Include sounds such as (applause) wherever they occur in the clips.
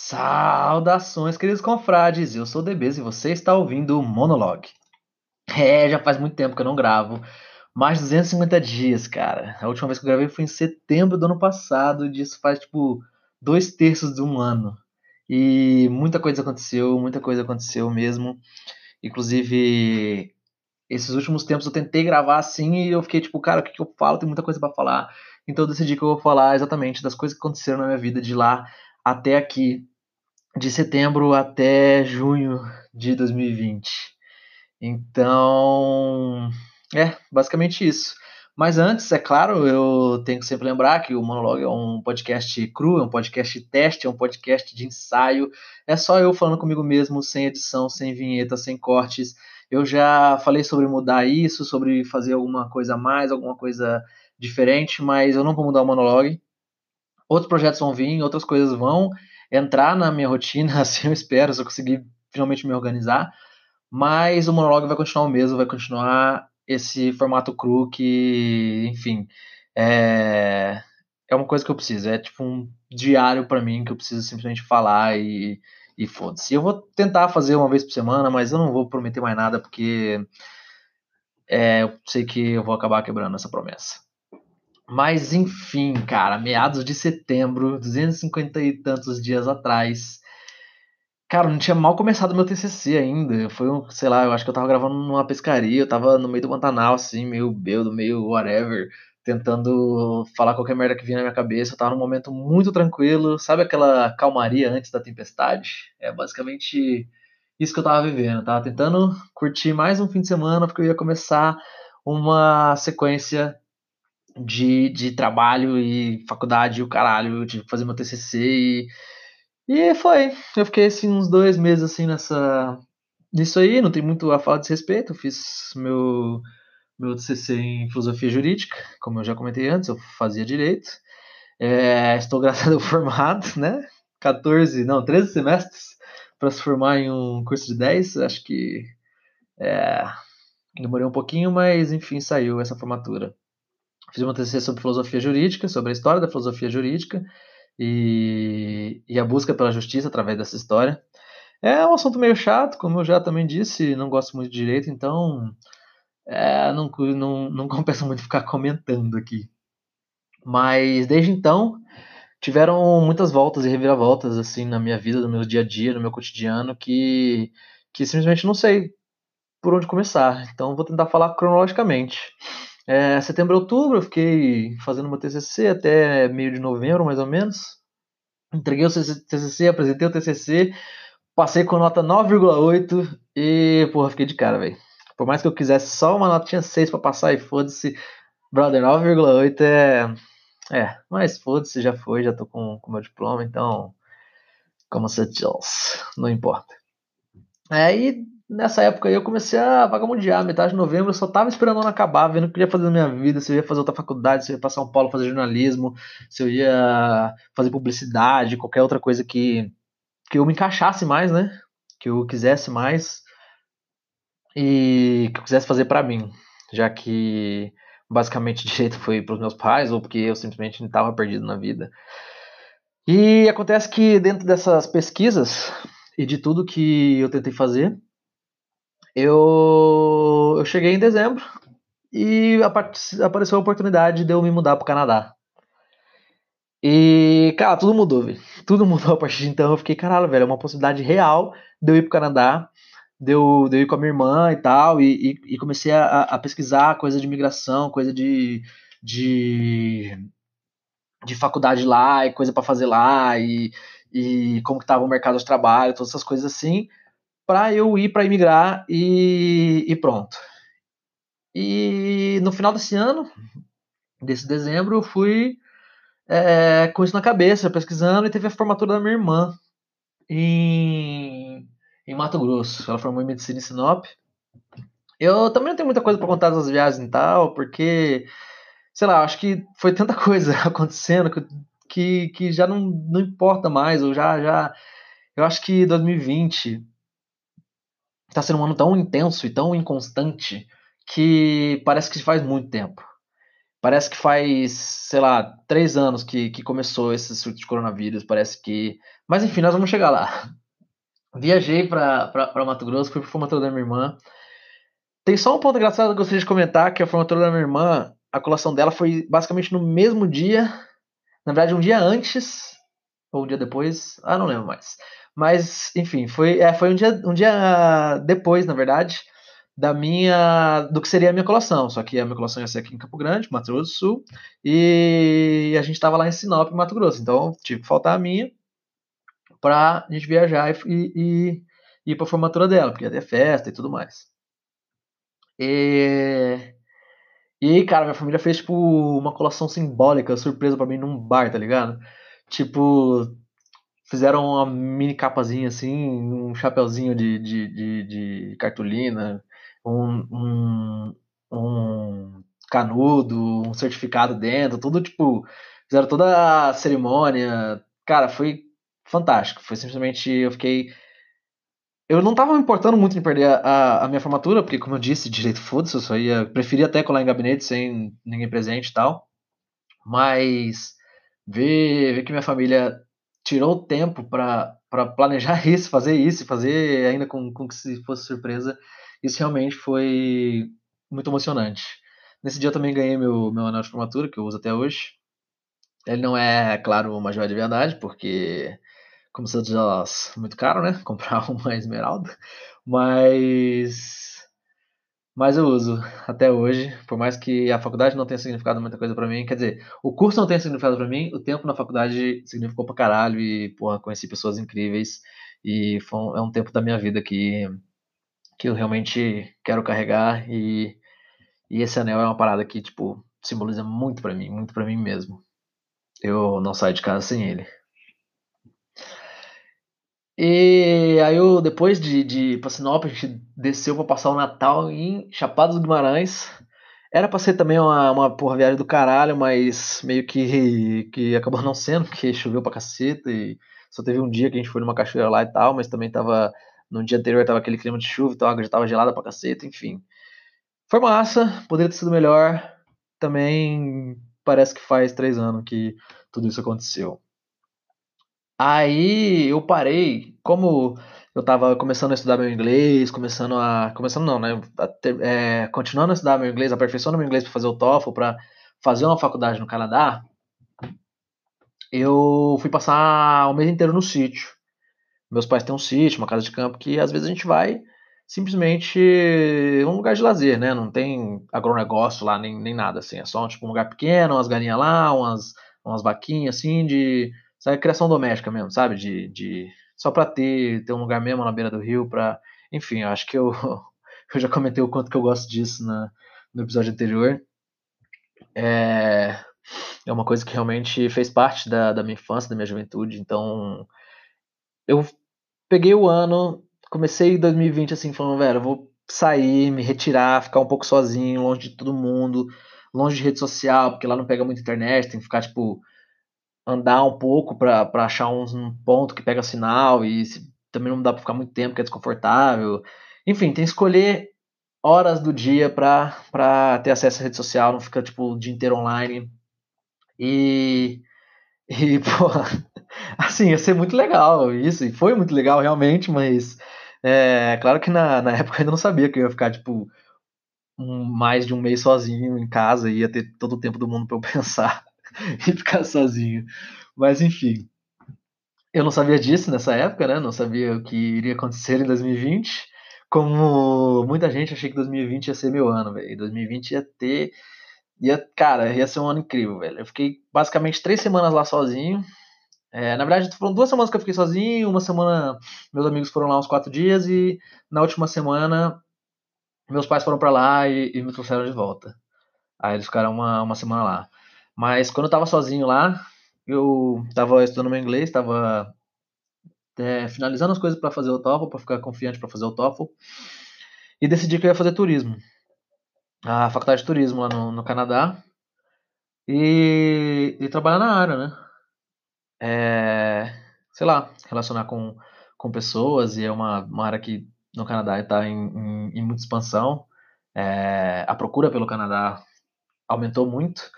Saudações, queridos confrades! Eu sou o DBs e você está ouvindo o Monologue. É, já faz muito tempo que eu não gravo. Mais de 250 dias, cara. A última vez que eu gravei foi em setembro do ano passado. E disso faz, tipo, dois terços de um ano. E muita coisa aconteceu, muita coisa aconteceu mesmo. Inclusive, esses últimos tempos eu tentei gravar assim e eu fiquei tipo, cara, o que, que eu falo? Tem muita coisa para falar. Então eu decidi que eu vou falar exatamente das coisas que aconteceram na minha vida de lá até aqui, de setembro até junho de 2020. Então, é basicamente isso. Mas antes, é claro, eu tenho que sempre lembrar que o Monologue é um podcast cru, é um podcast teste, é um podcast de ensaio. É só eu falando comigo mesmo, sem edição, sem vinheta, sem cortes. Eu já falei sobre mudar isso, sobre fazer alguma coisa a mais, alguma coisa diferente, mas eu não vou mudar o Monologue outros projetos vão vir, outras coisas vão entrar na minha rotina, (laughs) assim eu espero, se eu conseguir finalmente me organizar. Mas o monólogo vai continuar o mesmo, vai continuar esse formato cru que, enfim, é, é uma coisa que eu preciso. É tipo um diário para mim que eu preciso simplesmente falar e, e foda-se. Eu vou tentar fazer uma vez por semana, mas eu não vou prometer mais nada porque é, eu sei que eu vou acabar quebrando essa promessa. Mas enfim, cara, meados de setembro, 250 e tantos dias atrás. Cara, não tinha mal começado meu TCC ainda. Foi um, sei lá, eu acho que eu tava gravando numa pescaria, eu tava no meio do Pantanal, assim, meio beudo, meio whatever, tentando falar qualquer merda que vinha na minha cabeça. Eu tava num momento muito tranquilo, sabe aquela calmaria antes da tempestade? É basicamente isso que eu tava vivendo. Eu tava tentando curtir mais um fim de semana, porque eu ia começar uma sequência de, de trabalho e faculdade e o caralho, que fazer meu TCC e, e foi. Eu fiquei assim uns dois meses assim nessa nisso aí, não tem muito a falar desse respeito. Fiz meu meu TCC em filosofia jurídica, como eu já comentei antes, eu fazia direito. É, estou (laughs) graças ao formado, né? 14, não, 13 semestres para se formar em um curso de 10. Acho que é, demorei um pouquinho, mas enfim, saiu essa formatura. Fiz uma TCC sobre filosofia jurídica, sobre a história da filosofia jurídica e, e a busca pela justiça através dessa história. É um assunto meio chato, como eu já também disse, não gosto muito de direito, então é, não, não, não (laughs) compensa muito ficar comentando aqui. Mas desde então tiveram muitas voltas e reviravoltas assim na minha vida, no meu dia a dia, no meu cotidiano, que, que simplesmente não sei por onde começar. Então vou tentar falar cronologicamente. É, setembro, outubro, eu fiquei fazendo meu TCC até meio de novembro, mais ou menos. Entreguei o TCC, apresentei o TCC, passei com nota 9,8 e, porra, fiquei de cara, velho. Por mais que eu quisesse só uma nota, tinha 6 para passar e foda-se. Brother, 9,8 é. É, mas foda-se, já foi, já tô com o meu diploma, então. Como você diz, não importa. Aí nessa época aí eu comecei a vagabundear, metade de novembro eu só tava esperando o ano acabar, vendo o que eu ia fazer na minha vida, se eu ia fazer outra faculdade, se eu ia para São Paulo fazer jornalismo, se eu ia fazer publicidade, qualquer outra coisa que, que eu me encaixasse mais, né? Que eu quisesse mais e que eu quisesse fazer para mim, já que basicamente (laughs) direito foi para os meus pais ou porque eu simplesmente estava perdido na vida. E acontece que dentro dessas pesquisas e de tudo que eu tentei fazer, eu, eu cheguei em dezembro e apareceu a oportunidade de eu me mudar para o Canadá. E, cara, tudo mudou, velho. Tudo mudou a partir de então. Eu fiquei, caralho, velho, é uma possibilidade real de eu ir pro Canadá, de eu, de eu ir com a minha irmã e tal, e, e, e comecei a, a, pesquisar coisa de imigração, coisa de, de, de faculdade lá, e coisa para fazer lá, e, e como que tava o mercado de trabalho, todas essas coisas assim para eu ir para imigrar e, e, pronto. E no final desse ano, desse dezembro, eu fui é, com isso na cabeça, pesquisando, e teve a formatura da minha irmã em, em Mato Grosso. Ela formou em medicina em Sinop. Eu também não tenho muita coisa para contar das viagens e tal, porque, sei lá, acho que foi tanta (laughs) coisa acontecendo que, que, que já não, não importa mais, ou já, já. Eu acho que 2020 está sendo um ano tão intenso e tão inconstante que parece que faz muito tempo. Parece que faz, sei lá, três anos que, que começou esse surto de coronavírus. Parece que Mas enfim, nós vamos chegar lá. (laughs) Viajei para Mato Grosso, fui para formatura da minha irmã. Tem só um ponto engraçado que eu gostaria de comentar, que a formatura da minha irmã, a colação dela foi basicamente no mesmo dia, na verdade um dia antes, ou um dia depois, ah, não lembro mais. Mas, enfim, foi, é, foi um, dia, um dia depois, na verdade, da minha do que seria a minha colação. Só que a minha colação ia ser aqui em Campo Grande, Mato Grosso do Sul, e a gente estava lá em Sinop, Mato Grosso. Então, tive que faltar a minha para a gente viajar e, e, e ir para a formatura dela, porque ia ter festa e tudo mais. E, e cara, minha família fez tipo uma colação simbólica, surpresa para mim num bar, tá ligado? Tipo, fizeram uma mini capazinha assim, um chapeuzinho de, de, de, de cartolina, um, um, um, canudo, um certificado dentro, tudo tipo, fizeram toda a cerimônia. Cara, foi fantástico. Foi simplesmente, eu fiquei. Eu não tava me importando muito em perder a, a minha formatura, porque, como eu disse, direito foda-se, eu só ia. Preferia até colar em gabinete sem ninguém presente e tal. Mas ver, ver que minha família tirou o tempo para planejar (laughs) isso, fazer isso, fazer ainda com, com que se fosse surpresa, isso realmente foi muito emocionante. Nesse dia eu também ganhei meu, meu anel de formatura, que eu uso até hoje. Ele não é, claro, uma joia de verdade, porque, como se diz, muito caro, né? (laughs) Comprar uma esmeralda. Mas mas eu uso até hoje, por mais que a faculdade não tenha significado muita coisa para mim, quer dizer, o curso não tenha significado para mim, o tempo na faculdade significou pra caralho e, porra, conheci pessoas incríveis e foi um, é um tempo da minha vida que, que eu realmente quero carregar e, e esse anel é uma parada que, tipo, simboliza muito para mim, muito para mim mesmo. Eu não saio de casa sem ele. E aí eu, depois de, de ir pra Sinop, a gente desceu pra passar o Natal em Chapada dos Guimarães. Era pra ser também uma, uma porra viagem do caralho, mas meio que, que acabou (laughs) não sendo, porque choveu pra caceta e só teve um dia que a gente foi numa cachoeira lá e tal, mas também tava. No dia anterior tava aquele clima de chuva, então a água já tava gelada pra caceta, enfim. Foi massa, poderia ter sido melhor. Também parece que faz três anos que tudo isso aconteceu. Aí eu parei, como eu estava começando a estudar meu inglês, começando a. Começando não, né? A ter, é, continuando a estudar meu inglês, aperfeiçoando meu inglês para fazer o TOEFL, para fazer uma faculdade no Canadá, eu fui passar o mês inteiro no sítio. Meus pais têm um sítio, uma casa de campo, que às vezes a gente vai simplesmente um lugar de lazer, né? Não tem agronegócio lá, nem, nem nada assim. É só tipo, um lugar pequeno, umas galinhas lá, umas, umas vaquinhas assim, de Sabe, criação doméstica mesmo, sabe? De, de só para ter, ter um lugar mesmo na beira do rio, para, enfim, eu acho que eu, (laughs) eu já comentei o quanto que eu gosto disso na, no episódio anterior. É, é uma coisa que realmente fez parte da, da minha infância, da minha juventude. Então, eu peguei o ano, comecei em 2020 assim, falando, velho, eu vou sair, me retirar, ficar um pouco sozinho, longe de todo mundo, longe de rede social, porque lá não pega muita internet, tem que ficar, tipo, andar um pouco para achar um, ponto que pega sinal e se, também não dá para ficar muito tempo, que é desconfortável. Enfim, tem que escolher horas do dia para ter acesso à rede social, não fica tipo o dia inteiro online. E, e (laughs) pô, assim, ia ser muito legal isso, e foi muito legal realmente, mas é claro que na, na época eu ainda não sabia que eu ia ficar tipo um, mais de um mês sozinho em casa e ia ter todo o tempo do mundo para eu (laughs) pensar. (laughs) e ficar sozinho. Mas enfim. Eu não sabia disso nessa época, né? Não sabia o que iria acontecer em 2020. Como muita gente achei que 2020 ia ser meu ano, velho. 2020 ia ter. Ia, cara, ia ser um ano incrível, velho. Eu fiquei basicamente três semanas lá sozinho. É, na verdade, foram duas semanas que eu fiquei sozinho. Uma semana, meus amigos foram lá uns quatro dias. E na última semana, meus pais foram para lá e, e, me trouxeram de volta. Aí eles ficaram uma, uma semana lá. Mas quando eu tava sozinho lá, eu tava estudando meu inglês, tava é, finalizando as coisas para fazer o TOEFL, para ficar confiante para fazer o TOEFL, e decidi que eu ia fazer turismo. A faculdade de turismo lá no, no Canadá. E, e, trabalhar na área, né? É, sei lá, relacionar com, com pessoas, e é uma, uma área que no Canadá está em, em, em, muita expansão. É, a procura pelo Canadá aumentou muito.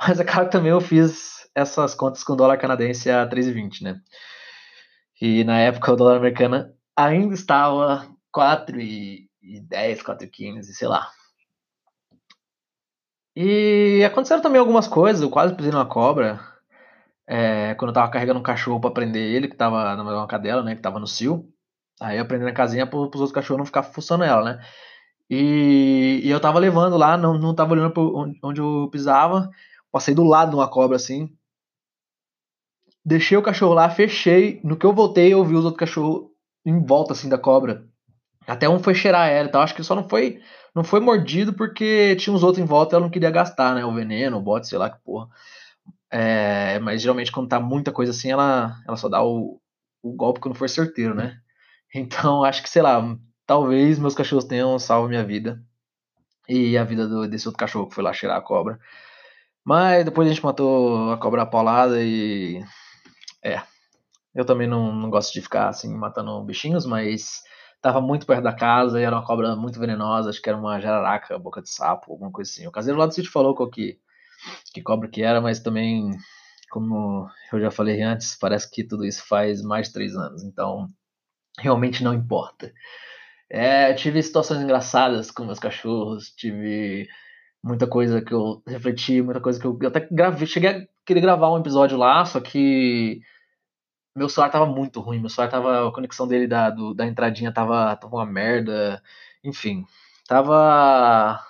Mas é claro que também eu fiz essas contas com dólar canadense a 3,20, né? E na época o dólar americano ainda estava 4,10, 4,15, sei lá. E aconteceram também algumas coisas, eu quase pisei numa cobra. É, quando eu tava carregando um cachorro para prender ele, que tava numa cadela, né? Que tava no cio. Aí eu prendi na casinha para os outros cachorros não ficar fuçando ela, né? E, e, eu tava levando lá, não, não tava olhando onde, onde eu pisava. Passei do lado de uma cobra assim. Deixei o cachorro lá, fechei. No que eu voltei, eu vi os outros cachorros em volta assim da cobra. Até um foi cheirar ela e tal. Acho que só não foi não foi mordido porque tinha uns outros em volta e ela não queria gastar, né? O veneno, o bote, sei lá que porra. É, mas geralmente quando tá muita coisa assim, ela, ela só dá o, o golpe quando for certeiro, né? Então acho que, sei lá, talvez meus cachorros tenham salvo minha vida. E a vida do, desse outro cachorro que foi lá cheirar a cobra. Mas depois a gente matou a cobra paulada e. É. Eu também não, não gosto de ficar assim matando bichinhos, mas tava muito perto da casa e era uma cobra muito venenosa, acho que era uma jararaca, boca de sapo, alguma coisa assim. O caseiro lá do sítio falou qual que, que cobra que era, mas também, como eu já falei antes, parece que tudo isso faz mais de três anos, então realmente não importa. É, tive situações engraçadas com meus cachorros, tive muita coisa que eu refleti, muita coisa que eu, eu até gravei, cheguei a querer gravar um episódio lá, só que meu celular tava muito ruim, meu celular tava. A conexão dele da, do, da entradinha tava, tava uma merda. Enfim. Tava.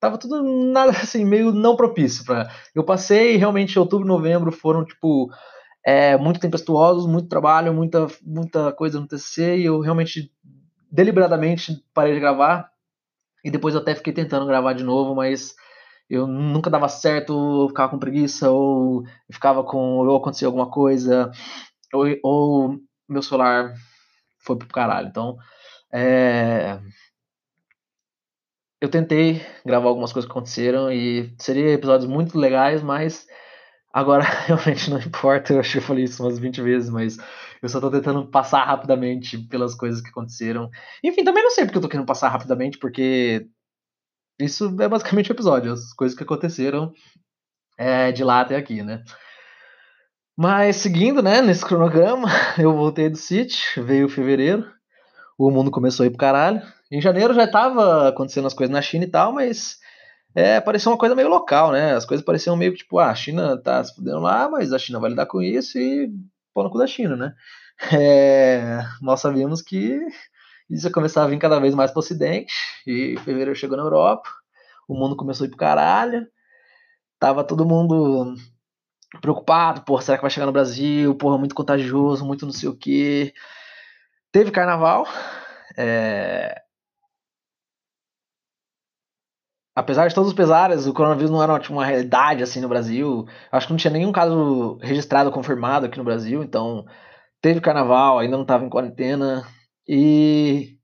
Tava tudo nada (laughs) assim, meio não propício para Eu passei realmente outubro, novembro foram, tipo, é, muito tempestuosos, muito trabalho, muita, muita coisa no TCC, e eu realmente deliberadamente parei de gravar. E depois eu até fiquei tentando gravar de novo, mas eu nunca dava certo, ficava com preguiça, ou ficava com. ou acontecia alguma coisa, ou, ou meu celular foi pro caralho. Então, é, eu tentei gravar algumas coisas que aconteceram e seriam episódios muito legais, mas agora (laughs) realmente não importa. Eu acho que eu falei isso umas 20 vezes, mas eu só tô tentando passar rapidamente pelas coisas que aconteceram. Enfim, também não sei porque eu tô querendo passar rapidamente, porque isso é basicamente o episódio, as coisas que aconteceram é, de lá até aqui, né? Mas seguindo, né, nesse cronograma, (laughs) eu voltei do City, veio fevereiro, o mundo começou a ir pro caralho. Em janeiro já tava acontecendo as coisas na China e tal, mas é, parecia uma coisa meio local, né? As coisas pareciam meio tipo, ah, a China tá se fudendo lá, mas a China vai lidar com isso e pô no cu da China, né? (laughs) É, nós sabíamos que isso ia começar a vir cada vez mais pro ocidente, e fevereiro chegou na Europa, o mundo começou a ir pro caralho, tava todo mundo preocupado, porra, será que vai chegar no Brasil, porra, muito contagioso, muito não sei o que. Teve carnaval, é... apesar de todos os pesares, o coronavírus não era uma realidade assim no Brasil. Acho que não tinha nenhum caso registrado, confirmado aqui no Brasil, então teve carnaval, ainda não estava em quarentena, e,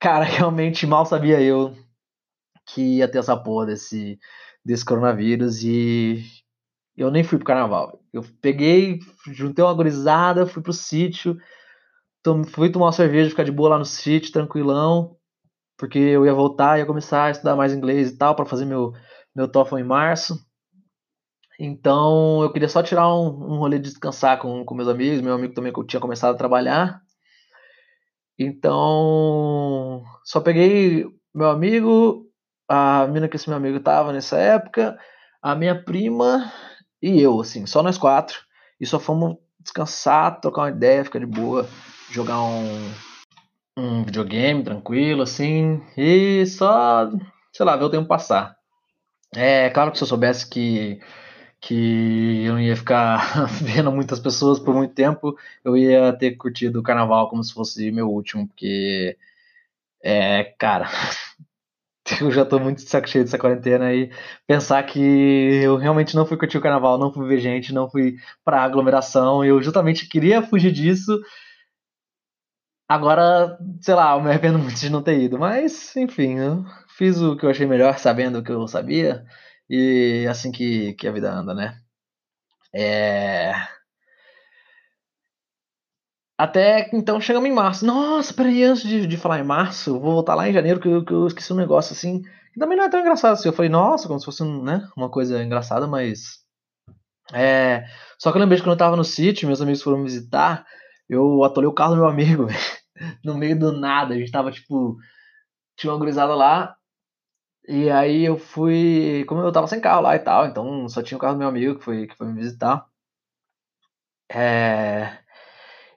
cara, (laughs) realmente mal sabia eu que ia ter essa porra desse, desse coronavírus e eu nem fui pro carnaval. Eu peguei, juntei uma gurizada, fui pro sítio, fui tomar uma cerveja, ficar de boa lá no sítio, tranquilão, porque eu ia voltar, ia começar a estudar mais inglês e tal, para fazer meu, meu TOEFL em março. Então eu queria só tirar um, um rolê de descansar com, com meus amigos, meu amigo também que eu tinha começado a trabalhar. Então, só peguei meu amigo, a menina que esse meu amigo tava nessa época, a minha prima e eu, assim, só nós quatro. E só fomos descansar, trocar uma ideia, ficar de boa, jogar um, um videogame tranquilo, assim, e só, sei lá, ver o tempo passar. É claro que se eu soubesse que que eu não ia ficar (laughs) vendo muitas pessoas por muito tempo, eu ia ter curtido o carnaval como se fosse meu último, porque é, cara, (laughs) eu já tô muito de saco cheio dessa quarentena e pensar que eu realmente não fui curtir o carnaval, não fui ver gente, não fui pra aglomeração, eu justamente queria fugir disso. Agora, sei lá, eu me arrependo muito de não ter ido, mas enfim, eu fiz o que eu achei melhor, sabendo o que eu sabia. E assim que, que a vida anda, né? É... Até então chegamos em março. Nossa, peraí, antes de, de falar em março, vou voltar lá em janeiro que eu, que eu esqueci um negócio assim. Que também não é tão engraçado assim. Eu falei, nossa, como se fosse né, uma coisa engraçada, mas. É... Só que eu lembrei que quando eu tava no sítio, meus amigos foram me visitar. Eu atolei o carro do meu amigo, (laughs) no meio do nada. A gente tava, tipo, tinha uma gurizada lá, e aí eu fui, como eu tava sem carro lá e tal, então só tinha o carro do meu amigo que foi, que foi me visitar. É...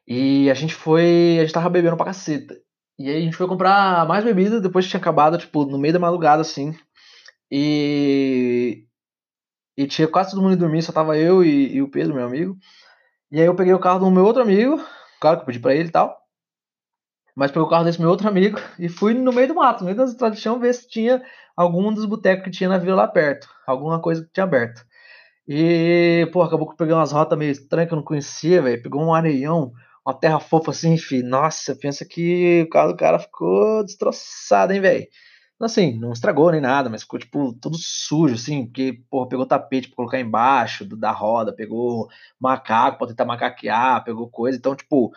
E a gente foi, a gente tava bebendo pra caceta. E aí a gente foi comprar mais bebida depois que tinha acabado, tipo, no meio da madrugada, assim. E. E tinha quase todo mundo dormir, só tava eu e, e, o Pedro, meu amigo. E aí eu peguei o carro do meu outro amigo, claro que eu pedi pra ele e tal. Mas peguei o carro desse meu outro amigo (laughs) e fui no meio do mato, no meio das chão, ver se tinha algum dos botecos que tinha na vila lá perto. Alguma coisa que tinha aberto. E, pô, acabou que eu peguei umas rotas meio estranhas que eu não conhecia, velho. Pegou um areião, uma terra fofa assim, enfim. Nossa, pensa que o carro do cara ficou destroçado, hein, velho. Assim, não estragou nem nada, mas ficou, tipo, tudo sujo, assim, porque, porra, pegou tapete pra colocar embaixo do, da roda, pegou macaco pra tentar macaquear, pegou coisa. Então, tipo,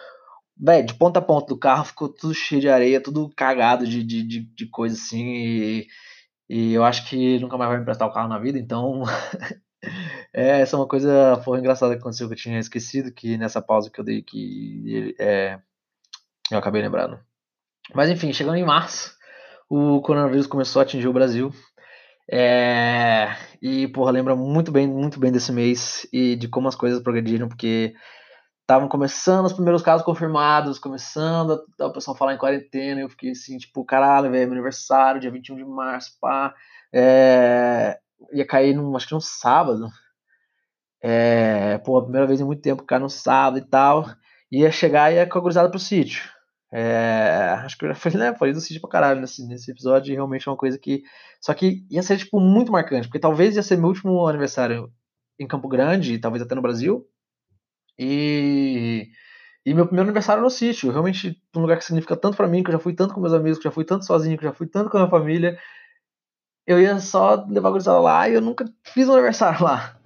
velho, de ponta a ponta do carro ficou tudo cheio de areia, tudo cagado de, de, de, de coisa assim. E, e eu acho que nunca mais vai me emprestar o carro na vida, então. (laughs) é, essa é uma coisa foi engraçada que aconteceu que eu tinha esquecido, que nessa pausa que eu dei, que é, eu acabei lembrando. Mas enfim, chegando em março o coronavírus começou a atingir o Brasil. É, e, porra, lembra muito bem, muito bem desse mês e de como as coisas progrediram, porque estavam começando os primeiros casos confirmados, começando a, o pessoal falar em quarentena, eu fiquei assim, tipo, caralho, velho, meu aniversário, dia 21 de março, pá, é, ia cair, num, acho que num sábado, é, pô, a primeira vez em muito tempo, cair no sábado e tal, ia chegar e ia com a cruzada pro sítio, é, acho que eu já falei, né? Falei do Cid pra caralho nesse, nesse episódio, e realmente é uma coisa que. Só que ia ser, tipo, muito marcante, porque talvez ia ser meu último aniversário em Campo Grande, talvez até no Brasil. E. E meu primeiro aniversário no sítio, realmente um lugar que significa tanto para mim, que eu já fui tanto com meus amigos, que eu já fui tanto sozinho, que eu já fui tanto com a minha família. Eu ia só levar a gurizada lá e eu nunca fiz um aniversário lá.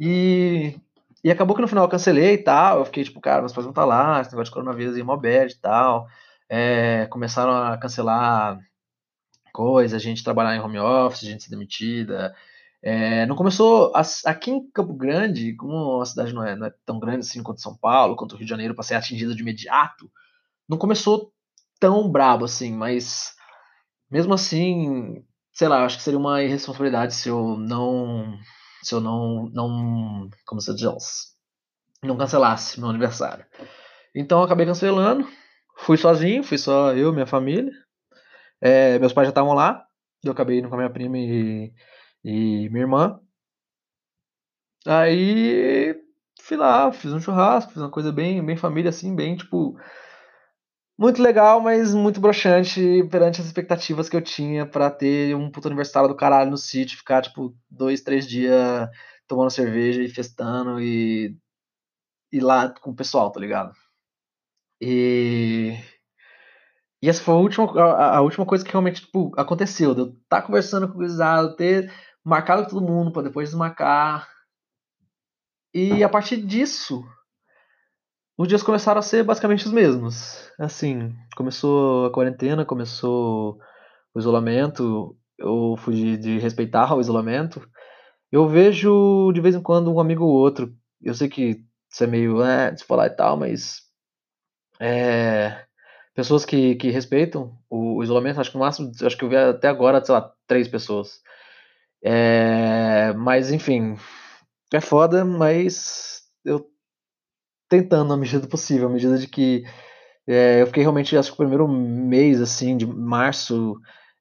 E e acabou que no final eu cancelei e tal. Eu fiquei tipo, cara, meus pais vão estar tá lá, esse negócio de coronavírus em bad e tal. É, começaram a cancelar coisas, a gente trabalhar em home office, a gente ser demitida. É, não começou aqui em Campo Grande, como a cidade não é, não é, tão grande assim quanto São Paulo, quanto o Rio de Janeiro, para ser atingida de imediato, não começou tão brabo assim, mas mesmo assim, sei lá, acho que seria uma irresponsabilidade se eu não se eu não, não como se diz, não cancelasse meu aniversário. Então eu acabei cancelando, fui sozinho, fui só eu, minha família. É, meus pais já estavam lá, eu acabei indo com a minha prima e, e minha irmã. Aí fui lá, fiz um churrasco, fiz uma coisa bem, bem família, assim, bem tipo muito legal, mas muito broxante perante as expectativas que eu tinha para ter um puto aniversário do caralho no sítio, ficar, tipo, dois, três dias tomando cerveja e festando e ir lá com o pessoal, tá ligado? E. E essa foi a última, a, a última coisa que realmente tipo, aconteceu. De eu estar tá conversando com o gurizado, ter marcado todo mundo para depois desmarcar. E a partir disso, os dias começaram a ser basicamente os mesmos. Assim, começou a quarentena, começou o isolamento, eu fui de, respeitar o isolamento. Eu vejo de vez em quando um amigo ou outro. Eu sei que isso é meio é, de falar e tal, mas é, pessoas que, que respeitam o, o, isolamento, acho que no máximo, acho que eu vi até agora, sei lá, três pessoas. É, mas enfim, é foda, mas eu tentando na medida do possível, à medida de que é, eu fiquei realmente, acho que o primeiro mês, assim, de março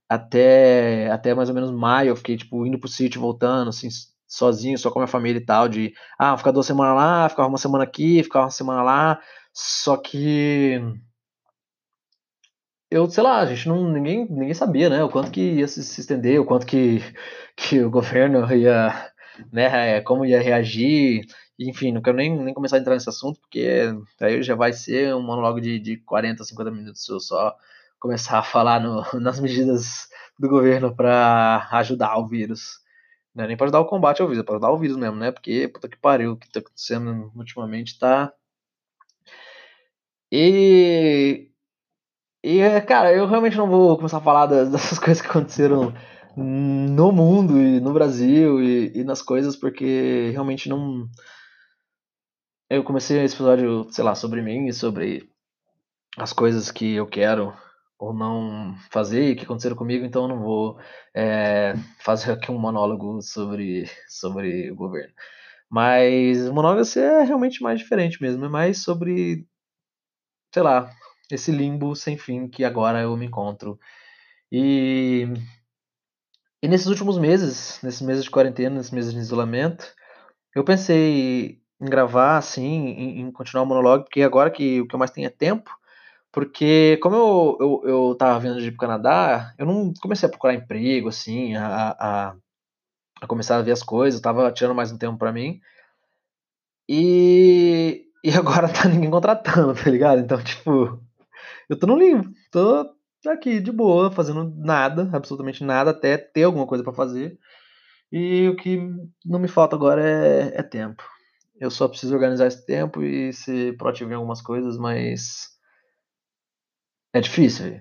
até, até mais ou menos maio, eu fiquei, tipo, indo pro sítio, voltando, assim, sozinho, só com a minha família e tal, de, ah, ficar duas semanas lá, ficar uma semana aqui, ficar uma semana lá, só que eu, sei lá, a gente não, ninguém, ninguém sabia, né, o quanto que ia se, se estender, o quanto que, (laughs) que o governo ia, né, como ia reagir, enfim, não quero nem, nem começar a entrar nesse assunto, porque aí já vai ser um monólogo de, de 40, 50 minutos se eu só começar a falar no, (laughs) nas medidas do governo para ajudar o vírus. Não é nem para ajudar o combate ao vírus, é para ajudar o vírus mesmo, né? Porque, puta que pariu, o que tá acontecendo ultimamente tá. E. E, cara, eu realmente não vou começar a falar das, (laughs) dessas coisas que aconteceram no mundo e no Brasil e, e nas coisas, porque realmente não eu comecei esse episódio, sei lá, sobre mim e sobre as coisas que eu quero ou não fazer e que aconteceram comigo, então eu não vou é, fazer aqui um monólogo sobre, sobre o governo. Mas o monólogo é realmente mais diferente mesmo, é mais sobre, sei lá, esse limbo sem fim que agora eu me encontro. E, e nesses últimos meses, nesses meses de quarentena, nesses meses de isolamento, eu pensei em gravar, assim, em, em continuar o monólogo, porque agora que o que eu mais tenho é tempo, porque como eu, eu, eu tava vindo de ir pro Canadá, eu não comecei a procurar emprego, assim, a, a, a começar a ver as coisas, eu tava tirando mais um tempo para mim. E, e (laughs) agora tá ninguém contratando, tá ligado? Então, tipo, eu tô no limbo, tô aqui de boa, fazendo nada, absolutamente nada, até ter alguma coisa para fazer. E o que não me falta agora é, é tempo. Eu só preciso organizar esse tempo e ser proativo em algumas coisas, mas é difícil.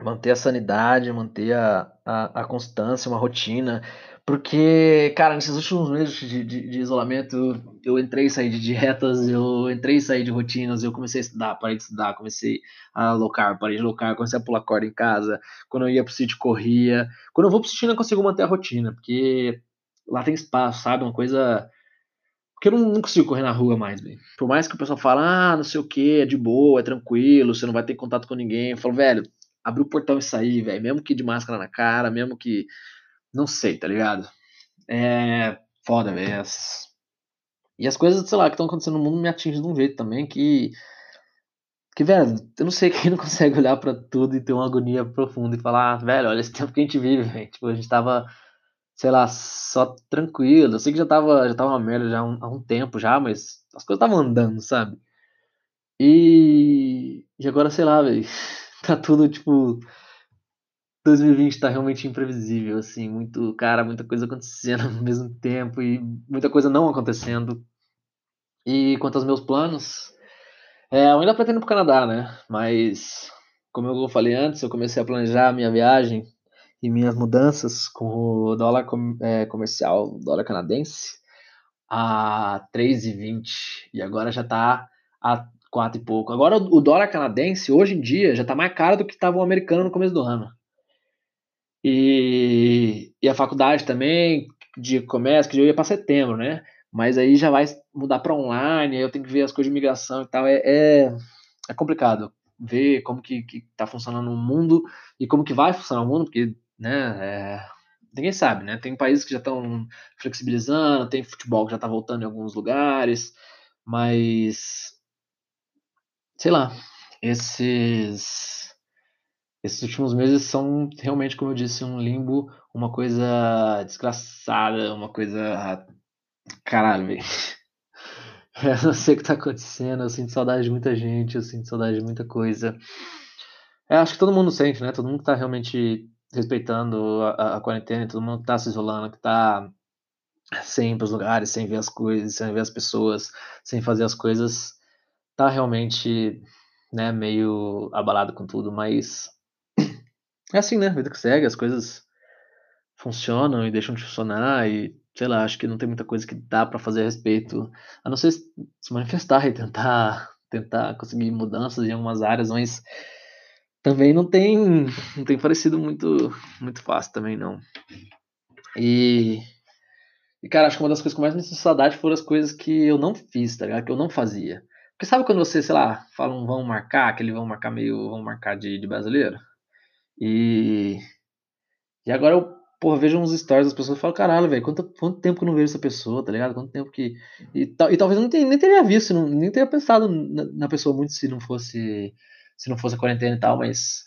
Manter a sanidade, manter a, a, a constância, uma rotina. Porque, cara, nesses últimos meses de, de, de, isolamento, eu entrei e saí de dietas, eu entrei e saí de rotinas, eu comecei a estudar, parei de estudar, comecei a alocar, parei de alocar, comecei a pular corda em casa. Quando eu ia pro sítio, corria. Quando eu vou pro sítio, eu não consigo manter a rotina, porque lá tem espaço, sabe? Uma coisa porque eu não, consigo correr na rua mais, velho. Por mais que o pessoal fale, ah, não sei o que, é de boa, é tranquilo, você não vai ter contato com ninguém. Eu falo, velho, abre o portão e sair, velho. Mesmo que de máscara na cara, mesmo que. Não sei, tá ligado? É. Foda, velho. E as coisas, sei lá, que estão acontecendo no mundo me atingem de um jeito também que. Que, velho, eu não sei (laughs) quem não consegue olhar para tudo e ter uma agonia profunda e falar, ah, velho, olha esse (laughs) tempo que a gente vive, velho. Tipo, a gente tava sei lá, só tranquilo. Eu sei que já tava, já tava uma merda já há um, há um tempo já, mas as coisas estavam andando, sabe? E, e agora, sei lá, velho, (laughs) tá tudo tipo 2020 tá realmente imprevisível, assim, muito, cara, muita coisa acontecendo (laughs) ao mesmo tempo e muita coisa não acontecendo. E quanto aos meus planos, é, eu ainda pretendo ir pro Canadá, né? Mas, como eu falei antes, eu comecei a planejar minha viagem e minhas mudanças com o dólar com, é, comercial, o dólar canadense, a 3,20 e agora já está a 4 e pouco. Agora o dólar canadense, hoje em dia, já está mais caro do que estava o americano no começo do ano. E, e a faculdade também, de comércio, que eu ia para setembro, né? Mas aí já vai mudar para online, aí eu tenho que ver as coisas de migração e tal. É, é, é complicado ver como que, que tá funcionando o mundo e como que vai funcionar o mundo, porque né? É, ninguém sabe, né? Tem países que já estão flexibilizando, tem futebol que já está voltando em alguns lugares, mas sei lá, esses esses últimos meses são realmente, como eu disse, um limbo, uma coisa desgraçada, uma coisa caralho, velho. (laughs) Eu não sei o que tá acontecendo, eu sinto saudade de muita gente, eu sinto saudade de muita coisa. Eu acho que todo mundo sente, né? Todo mundo tá realmente respeitando a, a quarentena, todo mundo tá se isolando, que tá sem ir pros lugares, sem ver as coisas, sem ver as pessoas, sem fazer as coisas, tá realmente, né, meio abalado com tudo, mas é assim, né, vida que segue, as coisas funcionam e deixam de funcionar e, sei lá, acho que não tem muita coisa que dá para fazer a respeito, a não ser se manifestar (laughs) e tentar tentar conseguir mudanças em algumas áreas, mas também não tem não tem parecido muito muito fácil também não. E e cara, acho que uma das coisas que mais me saudade foram as coisas que eu não fiz, tá ligado? Que eu não fazia. Porque sabe quando você, sei lá, fala um vão marcar, aquele vão marcar meio vão marcar de, de brasileiro? E e agora eu, porra, vejo uns stories das pessoas e falo, caralho, velho, quanto, quanto tempo que eu não vejo essa pessoa, tá ligado? Quanto tempo que. E, e talvez eu tenha, nem teria visto, não, nem teria pensado na, na pessoa muito se não fosse se não fosse a quarentena e tal, mas.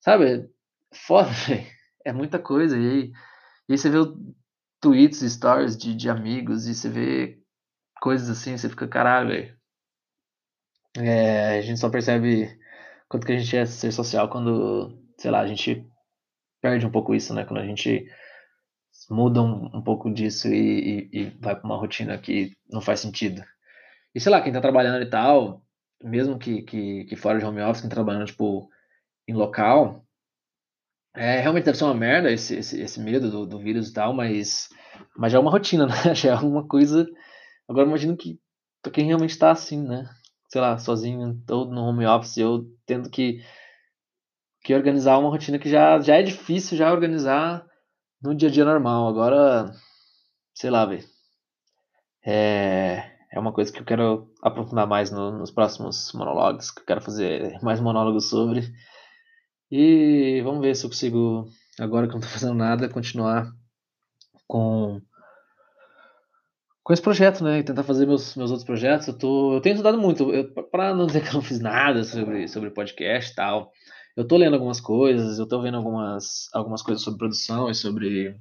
Sabe? Foda, (laughs) velho. É muita coisa. E aí, e aí você vê tweets, stories de, de amigos, e você vê coisas assim, você fica, caralho, velho. É, a gente só percebe quanto que a gente é ser social quando, sei lá, a gente perde um pouco isso, né? Quando a gente muda um, um pouco disso e, e, e vai pra uma rotina que não faz sentido. E sei lá, quem tá trabalhando e tal, mesmo que, que, que fora de home office, que trabalhando, tipo, em local, é, realmente deve ser uma merda esse, esse, esse medo do, do vírus e tal, mas, mas já é uma rotina, (laughs) né? Já é uma coisa. Agora imagino que quem realmente tá assim, né? Sei lá, sozinho, todo no home office, eu tendo que, que organizar uma rotina que já, já é difícil já organizar no dia a dia normal. Agora, sei lá, velho. É, é uma coisa que eu quero aprofundar mais no, nos próximos monólogos, que eu quero fazer mais monólogos sobre. E vamos ver se eu consigo, agora que eu não tô fazendo nada, continuar com com esse projeto, né? Tentar fazer meus, meus outros projetos. Eu, tô, eu tenho estudado muito, para não dizer que eu não fiz nada sobre, sobre podcast e tal. Eu tô lendo algumas coisas, eu tô vendo algumas, algumas coisas sobre produção e sobre.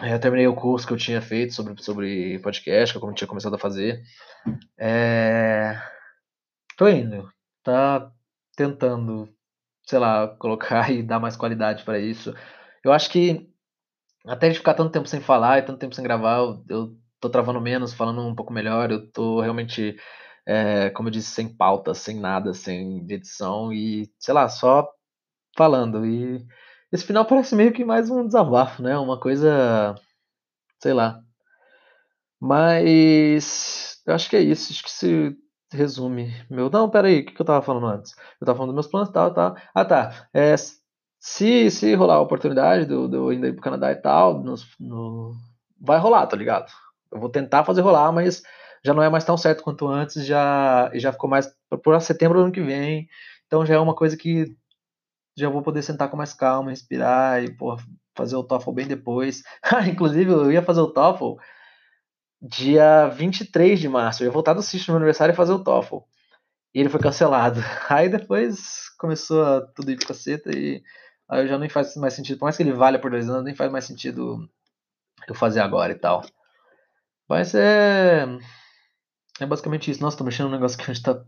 É, eu terminei o curso que eu tinha feito sobre, sobre podcast, que eu tinha começado a fazer. É... Tô indo, tá tentando, sei lá, (laughs) colocar e dar mais qualidade para isso. Eu acho que até de ficar tanto tempo sem falar e tanto tempo sem gravar, eu, eu tô travando menos, falando um pouco melhor, eu tô realmente, é, como eu disse, sem pauta, sem nada, sem edição e, sei lá, só falando. E esse final parece meio que mais um desabafo, né? Uma coisa, sei lá. Mas eu acho que é isso, acho que se resume. Meu, não, peraí, o que, eu tava falando antes? Eu tava falando dos meus planos e tal, tal. Ah, tá. É, se, se rolar a oportunidade do, do ainda ir pro Canadá e tal, no, no, vai rolar, tá ligado? Eu vou tentar fazer rolar, mas já não é mais tão certo quanto antes, já já ficou mais para setembro do ano que vem. Então já é uma coisa que já vou poder sentar com mais calma, respirar e pô, fazer o TOEFL bem depois. (laughs) Inclusive, eu ia fazer o TOEFL dia 23 de março. Eu ia voltar do sítio no meu aniversário e fazer o TOEFL. E ele foi cancelado. (laughs) Aí depois começou a tudo ir de caceta e aí já nem faz mais sentido. Por mais que ele valha por dois anos, nem faz mais sentido eu fazer agora e tal. Mas é. É basicamente isso. Nossa, tô mexendo num negócio que a gente tá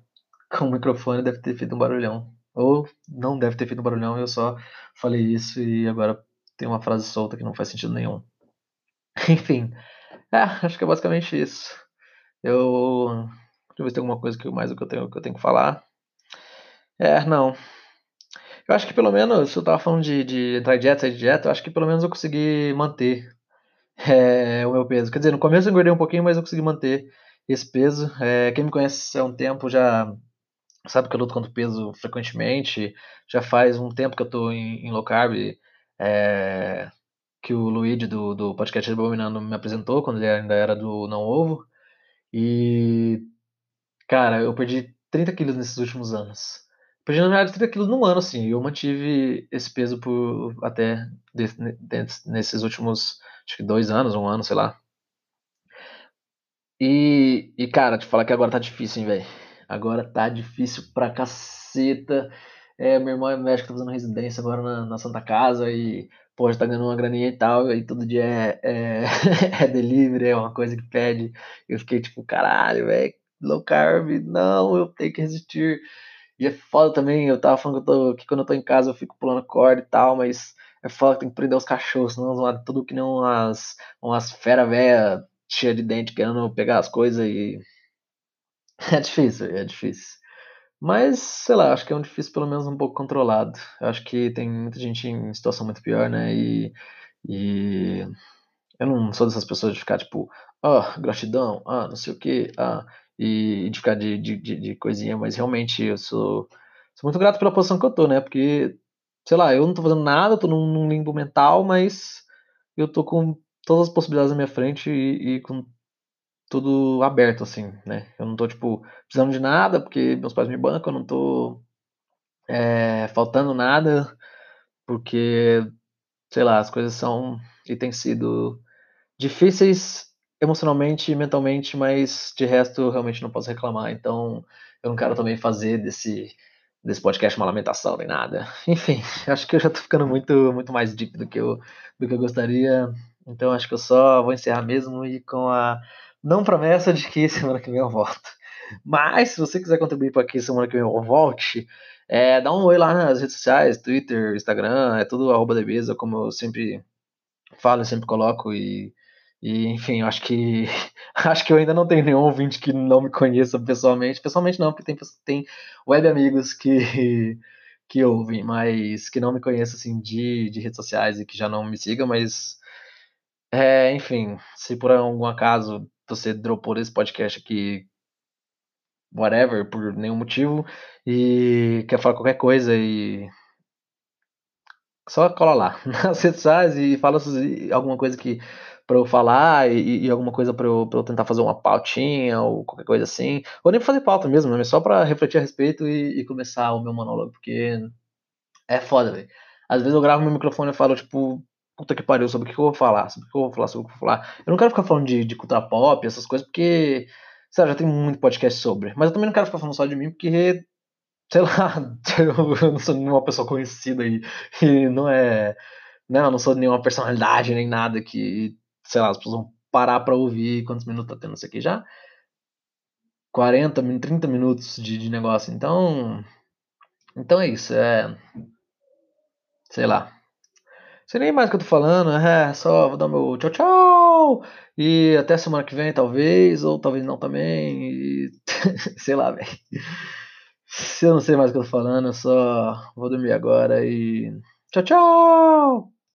com o microfone, deve ter feito um barulhão. Ou não deve ter feito um barulhão, eu só falei isso e agora tem uma frase solta que não faz sentido nenhum. (laughs) Enfim. É, acho que é basicamente isso. Eu. Deixa eu ver se tem alguma coisa que mais que eu tenho que eu tenho que falar. É, não. Eu acho que pelo menos, se eu tava falando de, de entrar em dieta, sair de dieta, eu acho que pelo menos eu consegui manter é, o meu peso. Quer dizer, no começo eu engordei um pouquinho, mas eu consegui manter esse peso. É, quem me conhece há um tempo já sabe que eu luto contra o peso frequentemente. Já faz um tempo que eu tô em, em low carb. É, que o Luigi do, do podcast Abominando me apresentou quando ele ainda era do Não Ovo. E, cara, eu perdi 30 quilos nesses últimos anos. Perdi, na verdade, 30 quilos num ano, assim. Eu mantive esse peso por até de, de, nesses últimos acho que dois anos, um ano, sei lá. E, e cara, te falar que agora tá difícil, hein, velho. Agora tá difícil pra caceta. É, meu irmão é médico, tá fazendo residência agora na, na Santa Casa e, pô, já tá ganhando uma graninha e tal, e todo dia é, é, (laughs) é delivery, é uma coisa que pede. Eu fiquei tipo, caralho, velho, low carb, não, eu tenho que resistir. E é foda também, eu tava falando que, eu tô, que quando eu tô em casa eu fico pulando corda e tal, mas é foda que tem que prender os cachorros, senão tudo que nem umas, umas fera velha cheia de dente querendo pegar as coisas e. (laughs) É difícil, é difícil. Mas, sei lá, acho que é um difícil pelo menos um pouco controlado. Acho que tem muita gente em situação muito pior, né? E. e... Eu não sou dessas pessoas de ficar tipo, ah, oh, gratidão, ah, não sei o que, ah, e de ficar de, de, de, de coisinha, mas realmente eu sou, sou muito grato pela posição que eu tô, né? Porque sei lá, eu não tô fazendo nada, tô num, num limbo mental, mas eu tô com todas as possibilidades na minha frente e, e, com tudo aberto, assim, né? Eu não tô, tipo, precisando de nada, porque meus pais me bancam, eu não tô é, faltando nada, porque, sei lá, as coisas são e têm sido difíceis emocionalmente e mentalmente, mas de resto eu realmente não posso reclamar, então eu não quero também fazer desse desse podcast uma lamentação nem nada. (laughs) Enfim, acho que eu já tô ficando muito, muito mais deep do que eu, do que eu gostaria. Então acho que eu só vou encerrar mesmo e com a não promessa de que (laughs) semana que vem eu volto. Mas se você quiser contribuir para que semana que vem eu volte, é, dá um oi lá nas redes sociais, Twitter, Instagram, é tudo arroba como eu sempre falo, eu sempre coloco e e, enfim, acho que (laughs) acho que eu ainda não tenho nenhum ouvinte que não me conheça pessoalmente. Pessoalmente não, porque tem, tem web amigos que, (laughs) que ouvem, mas que não me conheçam assim de, de redes sociais e que já não me sigam, mas é, enfim, se por algum acaso você dropou esse podcast aqui whatever, por nenhum motivo, e quer falar qualquer coisa e. Só cola lá (laughs) nas redes sociais e fala alguma coisa que para eu falar e, e, alguma coisa para eu, eu tentar fazer uma pautinha ou qualquer coisa assim. Ou nem fazer pauta mesmo, mas só para refletir a respeito e, e, começar o meu monólogo, porque é foda, velho. Às vezes eu gravo meu microfone e falo, tipo, puta que pariu, sobre o que eu vou falar, sobre o que eu vou falar, sobre o que eu vou falar. Eu não quero ficar falando de, de cultura pop, essas coisas, porque, sei lá, já tem muito podcast sobre. Mas eu também não quero ficar falando só de mim, porque, sei lá, (laughs) eu não sou nenhuma pessoa conhecida e, e não é. Não, né, eu não sou nenhuma personalidade nem nada que, sei lá, as pessoas vão parar pra ouvir quantos minutos tá tendo isso aqui já. 40, 30 minutos de, de negócio. Então. Então é isso. É. Sei lá. Sei nem mais o que eu tô falando, é só vou dar meu tchau, tchau! E até semana que vem, talvez, ou talvez não também, e... (laughs) sei lá, velho. Se eu não sei mais o que eu tô falando, eu só vou dormir agora e. Tchau, tchau!